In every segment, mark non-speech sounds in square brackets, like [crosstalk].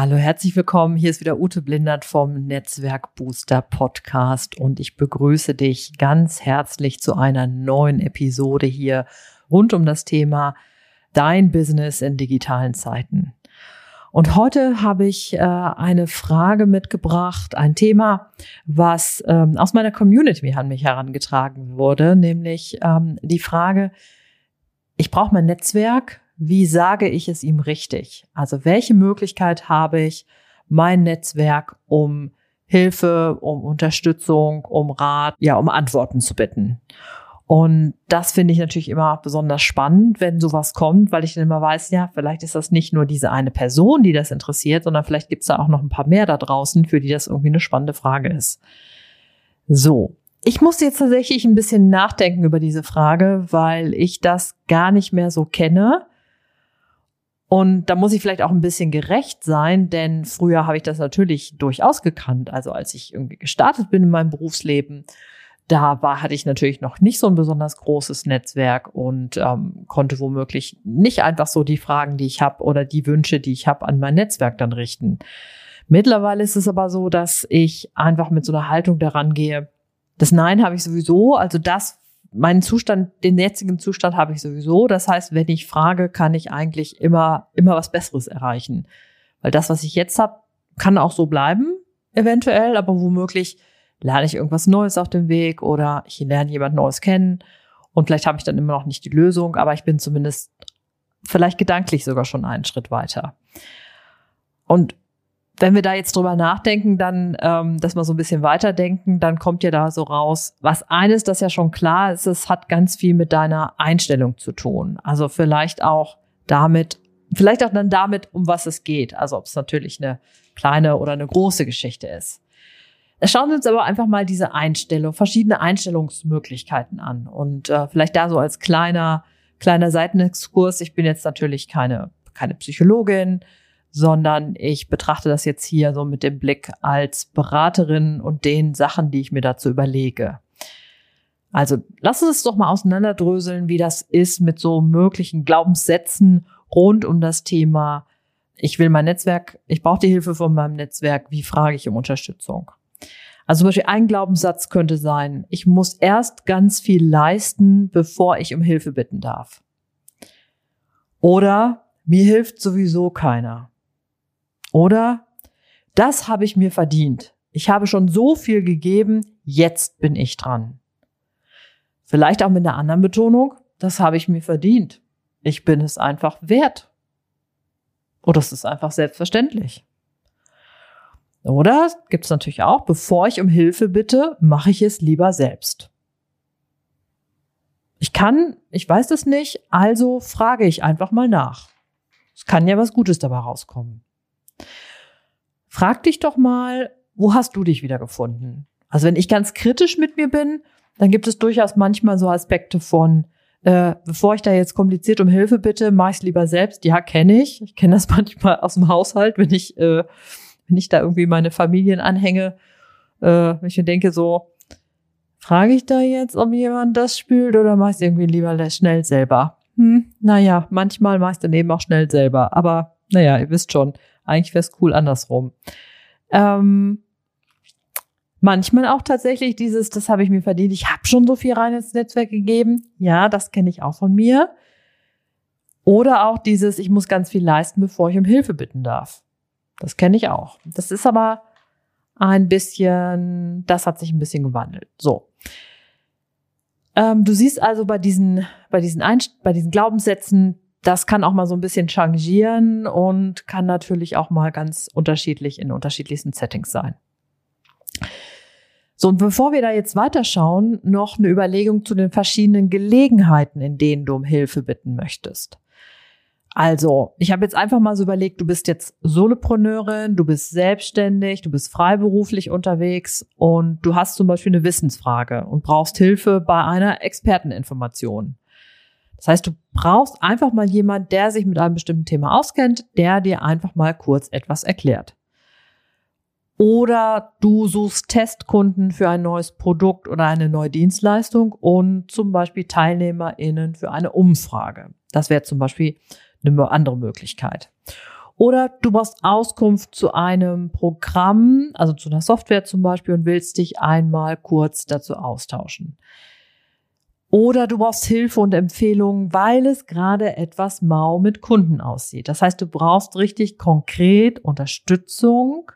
Hallo, herzlich willkommen. Hier ist wieder Ute Blindert vom Netzwerk Booster Podcast und ich begrüße dich ganz herzlich zu einer neuen Episode hier rund um das Thema Dein Business in digitalen Zeiten. Und heute habe ich äh, eine Frage mitgebracht, ein Thema, was ähm, aus meiner Community an mich herangetragen wurde, nämlich ähm, die Frage, ich brauche mein Netzwerk, wie sage ich es ihm richtig? Also welche Möglichkeit habe ich, mein Netzwerk um Hilfe, um Unterstützung, um Rat, ja, um Antworten zu bitten. Und das finde ich natürlich immer besonders spannend, wenn sowas kommt, weil ich dann immer weiß, ja, vielleicht ist das nicht nur diese eine Person, die das interessiert, sondern vielleicht gibt es da auch noch ein paar mehr da draußen, für die das irgendwie eine spannende Frage ist. So, ich musste jetzt tatsächlich ein bisschen nachdenken über diese Frage, weil ich das gar nicht mehr so kenne und da muss ich vielleicht auch ein bisschen gerecht sein, denn früher habe ich das natürlich durchaus gekannt. Also als ich irgendwie gestartet bin in meinem Berufsleben, da war, hatte ich natürlich noch nicht so ein besonders großes Netzwerk und ähm, konnte womöglich nicht einfach so die Fragen, die ich habe oder die Wünsche, die ich habe, an mein Netzwerk dann richten. Mittlerweile ist es aber so, dass ich einfach mit so einer Haltung daran gehe. Das Nein habe ich sowieso, also das, meinen Zustand, den jetzigen Zustand habe ich sowieso. Das heißt, wenn ich frage, kann ich eigentlich immer, immer was Besseres erreichen. Weil das, was ich jetzt habe, kann auch so bleiben, eventuell, aber womöglich lerne ich irgendwas Neues auf dem Weg oder ich lerne jemand Neues kennen und vielleicht habe ich dann immer noch nicht die Lösung, aber ich bin zumindest vielleicht gedanklich sogar schon einen Schritt weiter. Und wenn wir da jetzt drüber nachdenken, dann, ähm, dass wir so ein bisschen weiterdenken, dann kommt ja da so raus, was eines, das ja schon klar ist, es hat ganz viel mit deiner Einstellung zu tun. Also vielleicht auch damit, vielleicht auch dann damit, um was es geht. Also ob es natürlich eine kleine oder eine große Geschichte ist. Schauen wir uns aber einfach mal diese Einstellung, verschiedene Einstellungsmöglichkeiten an. Und äh, vielleicht da so als kleiner, kleiner Seitenexkurs. Ich bin jetzt natürlich keine, keine Psychologin, sondern ich betrachte das jetzt hier so mit dem Blick als Beraterin und den Sachen, die ich mir dazu überlege. Also lass uns doch mal auseinanderdröseln, wie das ist mit so möglichen Glaubenssätzen rund um das Thema, ich will mein Netzwerk, ich brauche die Hilfe von meinem Netzwerk, wie frage ich um Unterstützung? Also zum Beispiel ein Glaubenssatz könnte sein, ich muss erst ganz viel leisten, bevor ich um Hilfe bitten darf. Oder mir hilft sowieso keiner. Oder das habe ich mir verdient. Ich habe schon so viel gegeben, jetzt bin ich dran. Vielleicht auch mit einer anderen Betonung, das habe ich mir verdient. Ich bin es einfach wert. Oder es ist einfach selbstverständlich. Oder gibt es natürlich auch, bevor ich um Hilfe bitte, mache ich es lieber selbst. Ich kann, ich weiß es nicht, also frage ich einfach mal nach. Es kann ja was Gutes dabei rauskommen. Frag dich doch mal, wo hast du dich wiedergefunden? Also wenn ich ganz kritisch mit mir bin, dann gibt es durchaus manchmal so Aspekte von, äh, bevor ich da jetzt kompliziert um Hilfe bitte, mache ich es lieber selbst. Ja, kenne ich. Ich kenne das [laughs] manchmal aus dem Haushalt, wenn ich, äh, wenn ich da irgendwie meine Familien anhänge, äh, wenn ich mir denke so, frage ich da jetzt, ob jemand das spült oder mache ich es irgendwie lieber schnell selber? Hm, naja, manchmal mache ich es dann eben auch schnell selber. Aber naja, ihr wisst schon, eigentlich wäre es cool andersrum. Ähm, manchmal auch tatsächlich dieses, das habe ich mir verdient, ich habe schon so viel rein ins Netzwerk gegeben. Ja, das kenne ich auch von mir. Oder auch dieses, ich muss ganz viel leisten, bevor ich um Hilfe bitten darf. Das kenne ich auch. Das ist aber ein bisschen, das hat sich ein bisschen gewandelt. So. Ähm, du siehst also bei diesen, bei diesen, Einst bei diesen Glaubenssätzen, das kann auch mal so ein bisschen changieren und kann natürlich auch mal ganz unterschiedlich in unterschiedlichsten Settings sein. So, und bevor wir da jetzt weiterschauen, noch eine Überlegung zu den verschiedenen Gelegenheiten, in denen du um Hilfe bitten möchtest. Also, ich habe jetzt einfach mal so überlegt, du bist jetzt Solopreneurin, du bist selbstständig, du bist freiberuflich unterwegs und du hast zum Beispiel eine Wissensfrage und brauchst Hilfe bei einer Experteninformation. Das heißt, du brauchst einfach mal jemand, der sich mit einem bestimmten Thema auskennt, der dir einfach mal kurz etwas erklärt. Oder du suchst Testkunden für ein neues Produkt oder eine neue Dienstleistung und zum Beispiel TeilnehmerInnen für eine Umfrage. Das wäre zum Beispiel eine andere Möglichkeit. Oder du brauchst Auskunft zu einem Programm, also zu einer Software zum Beispiel und willst dich einmal kurz dazu austauschen. Oder du brauchst Hilfe und Empfehlungen, weil es gerade etwas mau mit Kunden aussieht. Das heißt, du brauchst richtig konkret Unterstützung,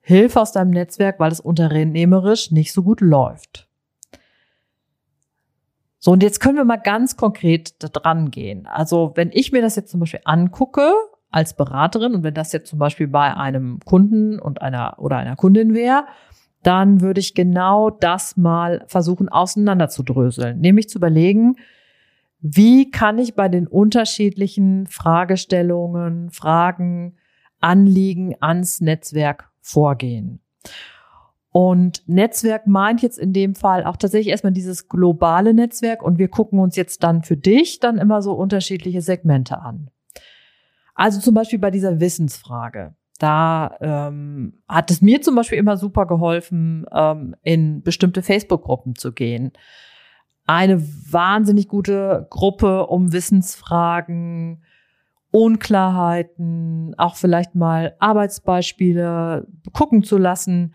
Hilfe aus deinem Netzwerk, weil es unternehmerisch nicht so gut läuft. So, und jetzt können wir mal ganz konkret da dran gehen. Also, wenn ich mir das jetzt zum Beispiel angucke als Beraterin und wenn das jetzt zum Beispiel bei einem Kunden und einer oder einer Kundin wäre, dann würde ich genau das mal versuchen auseinanderzudröseln, nämlich zu überlegen, wie kann ich bei den unterschiedlichen Fragestellungen, Fragen, Anliegen ans Netzwerk vorgehen? Und Netzwerk meint jetzt in dem Fall auch tatsächlich erstmal dieses globale Netzwerk und wir gucken uns jetzt dann für dich dann immer so unterschiedliche Segmente an. Also zum Beispiel bei dieser Wissensfrage. Da ähm, hat es mir zum Beispiel immer super geholfen, ähm, in bestimmte Facebook-Gruppen zu gehen. Eine wahnsinnig gute Gruppe, um Wissensfragen, Unklarheiten, auch vielleicht mal Arbeitsbeispiele gucken zu lassen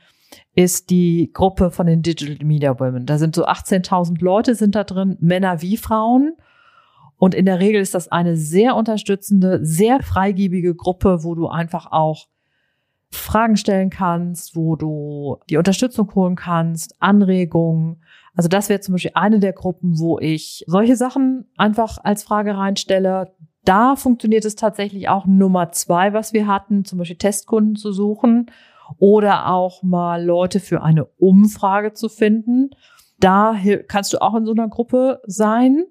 ist die Gruppe von den Digital Media Women. Da sind so 18.000 Leute sind da drin, Männer wie Frauen. Und in der Regel ist das eine sehr unterstützende, sehr freigebige Gruppe, wo du einfach auch Fragen stellen kannst, wo du die Unterstützung holen kannst, Anregungen. Also das wäre zum Beispiel eine der Gruppen, wo ich solche Sachen einfach als Frage reinstelle. Da funktioniert es tatsächlich auch Nummer zwei, was wir hatten, zum Beispiel Testkunden zu suchen oder auch mal Leute für eine Umfrage zu finden. Da kannst du auch in so einer Gruppe sein.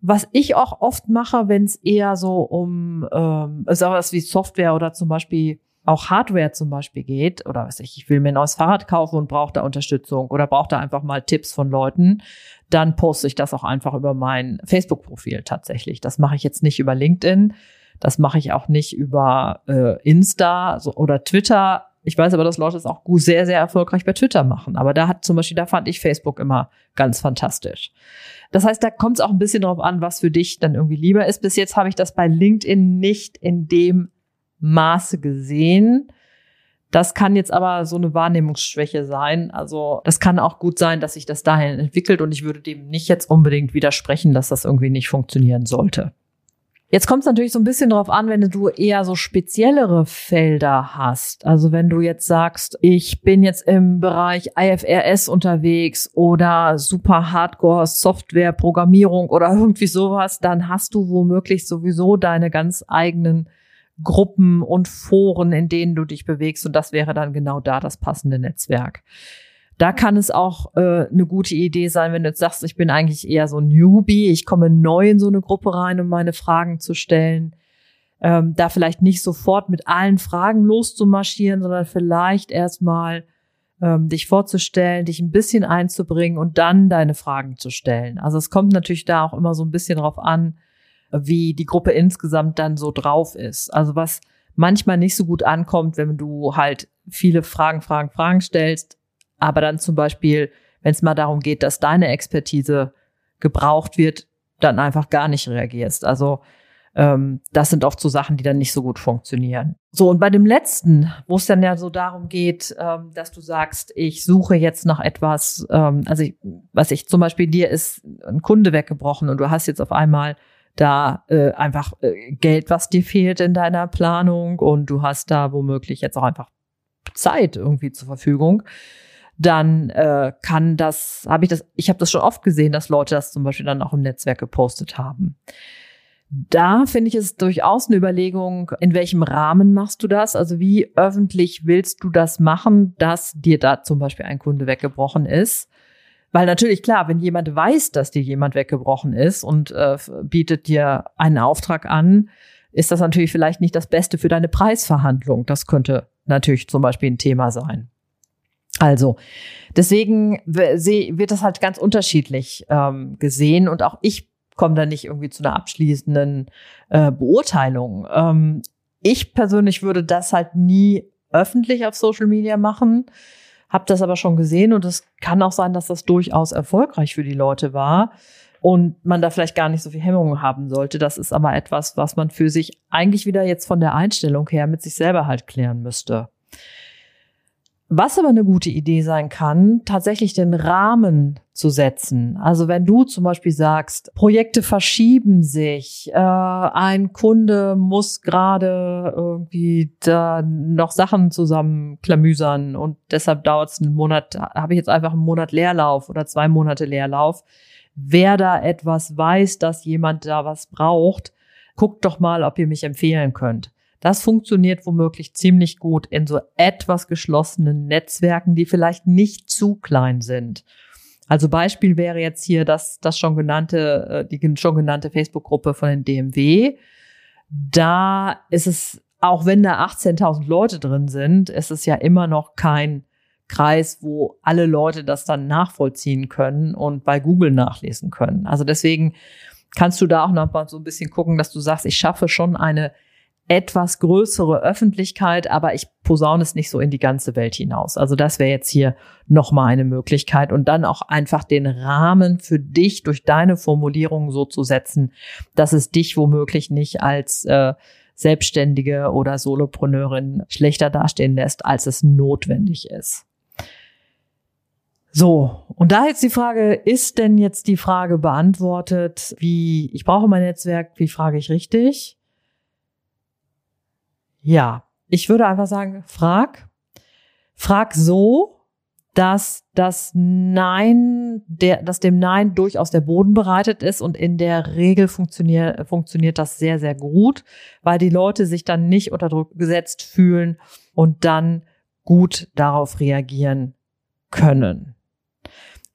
Was ich auch oft mache, wenn es eher so um ähm, was wie Software oder zum Beispiel auch Hardware zum Beispiel geht, oder was ich, ich will mir ein neues Fahrrad kaufen und brauche da Unterstützung oder brauche da einfach mal Tipps von Leuten, dann poste ich das auch einfach über mein Facebook-Profil tatsächlich. Das mache ich jetzt nicht über LinkedIn, das mache ich auch nicht über äh, Insta oder Twitter, ich weiß aber, dass Leute es auch sehr, sehr erfolgreich bei Twitter machen. Aber da hat zum Beispiel, da fand ich Facebook immer ganz fantastisch. Das heißt, da kommt es auch ein bisschen drauf an, was für dich dann irgendwie lieber ist. Bis jetzt habe ich das bei LinkedIn nicht in dem Maße gesehen. Das kann jetzt aber so eine Wahrnehmungsschwäche sein. Also das kann auch gut sein, dass sich das dahin entwickelt und ich würde dem nicht jetzt unbedingt widersprechen, dass das irgendwie nicht funktionieren sollte. Jetzt kommt es natürlich so ein bisschen drauf an, wenn du eher so speziellere Felder hast. Also wenn du jetzt sagst, ich bin jetzt im Bereich IFRS unterwegs oder super Hardcore Software Programmierung oder irgendwie sowas, dann hast du womöglich sowieso deine ganz eigenen Gruppen und Foren, in denen du dich bewegst. Und das wäre dann genau da das passende Netzwerk. Da kann es auch äh, eine gute Idee sein, wenn du jetzt sagst, ich bin eigentlich eher so Newbie, ich komme neu in so eine Gruppe rein, um meine Fragen zu stellen. Ähm, da vielleicht nicht sofort mit allen Fragen loszumarschieren, sondern vielleicht erstmal ähm, dich vorzustellen, dich ein bisschen einzubringen und dann deine Fragen zu stellen. Also es kommt natürlich da auch immer so ein bisschen drauf an, wie die Gruppe insgesamt dann so drauf ist. Also was manchmal nicht so gut ankommt, wenn du halt viele Fragen, Fragen, Fragen stellst, aber dann zum Beispiel, wenn es mal darum geht, dass deine Expertise gebraucht wird, dann einfach gar nicht reagierst. Also ähm, das sind oft so Sachen, die dann nicht so gut funktionieren. So, und bei dem letzten, wo es dann ja so darum geht, ähm, dass du sagst, ich suche jetzt nach etwas, ähm, also ich, was ich zum Beispiel dir ist ein Kunde weggebrochen und du hast jetzt auf einmal da äh, einfach äh, Geld, was dir fehlt in deiner Planung und du hast da womöglich jetzt auch einfach Zeit irgendwie zur Verfügung, dann äh, kann das, habe ich das, ich habe das schon oft gesehen, dass Leute das zum Beispiel dann auch im Netzwerk gepostet haben. Da finde ich es durchaus eine Überlegung, in welchem Rahmen machst du das? Also wie öffentlich willst du das machen, dass dir da zum Beispiel ein Kunde weggebrochen ist? Weil natürlich klar, wenn jemand weiß, dass dir jemand weggebrochen ist und äh, bietet dir einen Auftrag an, ist das natürlich vielleicht nicht das Beste für deine Preisverhandlung. Das könnte natürlich zum Beispiel ein Thema sein. Also, deswegen wird das halt ganz unterschiedlich ähm, gesehen und auch ich komme da nicht irgendwie zu einer abschließenden äh, Beurteilung. Ähm, ich persönlich würde das halt nie öffentlich auf Social Media machen, habe das aber schon gesehen und es kann auch sein, dass das durchaus erfolgreich für die Leute war und man da vielleicht gar nicht so viel Hemmungen haben sollte. Das ist aber etwas, was man für sich eigentlich wieder jetzt von der Einstellung her mit sich selber halt klären müsste. Was aber eine gute Idee sein kann, tatsächlich den Rahmen zu setzen. Also wenn du zum Beispiel sagst, Projekte verschieben sich, äh, ein Kunde muss gerade irgendwie da noch Sachen zusammenklamüsern und deshalb dauert es einen Monat, habe ich jetzt einfach einen Monat Leerlauf oder zwei Monate Leerlauf. Wer da etwas weiß, dass jemand da was braucht, guckt doch mal, ob ihr mich empfehlen könnt. Das funktioniert womöglich ziemlich gut in so etwas geschlossenen Netzwerken, die vielleicht nicht zu klein sind. Also Beispiel wäre jetzt hier das, das schon genannte, äh, die schon genannte Facebook-Gruppe von den DMW. Da ist es, auch wenn da 18.000 Leute drin sind, ist es ja immer noch kein Kreis, wo alle Leute das dann nachvollziehen können und bei Google nachlesen können. Also deswegen kannst du da auch noch mal so ein bisschen gucken, dass du sagst, ich schaffe schon eine etwas größere Öffentlichkeit, aber ich posaune es nicht so in die ganze Welt hinaus. Also das wäre jetzt hier nochmal eine Möglichkeit und dann auch einfach den Rahmen für dich durch deine Formulierung so zu setzen, dass es dich womöglich nicht als äh, Selbstständige oder Solopreneurin schlechter dastehen lässt, als es notwendig ist. So, und da jetzt die Frage, ist denn jetzt die Frage beantwortet, wie ich brauche mein Netzwerk, wie frage ich richtig? Ja, ich würde einfach sagen, frag. Frag so, dass das Nein, der, dass dem Nein durchaus der Boden bereitet ist und in der Regel funktioniert, funktioniert das sehr, sehr gut, weil die Leute sich dann nicht unter Druck gesetzt fühlen und dann gut darauf reagieren können.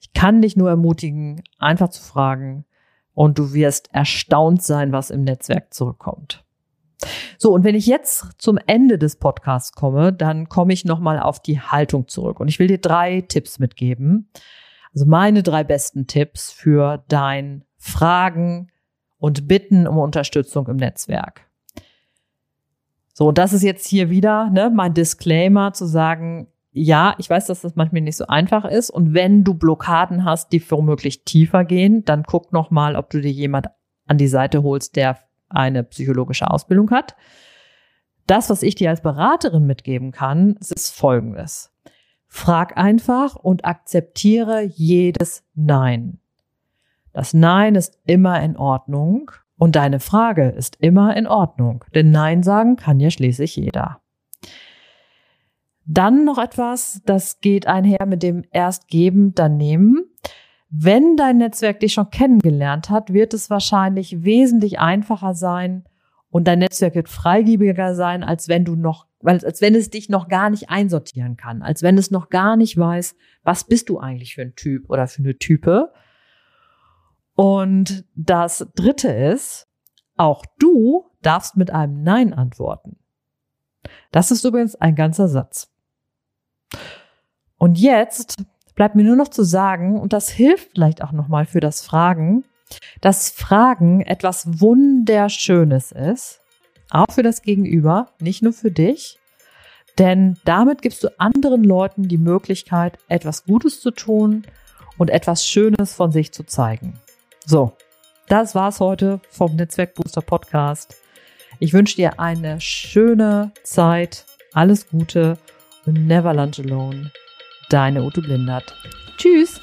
Ich kann dich nur ermutigen, einfach zu fragen und du wirst erstaunt sein, was im Netzwerk zurückkommt. So, und wenn ich jetzt zum Ende des Podcasts komme, dann komme ich nochmal auf die Haltung zurück. Und ich will dir drei Tipps mitgeben. Also meine drei besten Tipps für dein Fragen und Bitten um Unterstützung im Netzwerk. So, und das ist jetzt hier wieder ne, mein Disclaimer zu sagen, ja, ich weiß, dass das manchmal nicht so einfach ist. Und wenn du Blockaden hast, die womöglich tiefer gehen, dann guck noch mal, ob du dir jemand an die Seite holst, der eine psychologische Ausbildung hat. Das, was ich dir als Beraterin mitgeben kann, ist folgendes. Frag einfach und akzeptiere jedes Nein. Das Nein ist immer in Ordnung und deine Frage ist immer in Ordnung, denn Nein sagen kann ja schließlich jeder. Dann noch etwas, das geht einher mit dem erst geben, dann nehmen. Wenn dein Netzwerk dich schon kennengelernt hat, wird es wahrscheinlich wesentlich einfacher sein und dein Netzwerk wird freigebiger sein, als wenn du noch, als wenn es dich noch gar nicht einsortieren kann, als wenn es noch gar nicht weiß, was bist du eigentlich für ein Typ oder für eine Type. Und das dritte ist, auch du darfst mit einem Nein antworten. Das ist übrigens ein ganzer Satz. Und jetzt bleibt mir nur noch zu sagen, und das hilft vielleicht auch nochmal für das Fragen, dass Fragen etwas Wunderschönes ist, auch für das Gegenüber, nicht nur für dich, denn damit gibst du anderen Leuten die Möglichkeit, etwas Gutes zu tun und etwas Schönes von sich zu zeigen. So, das war's heute vom Netzwerkbooster Podcast. Ich wünsche dir eine schöne Zeit, alles Gute und never lunch alone. Deine Ute Blindert. Tschüss!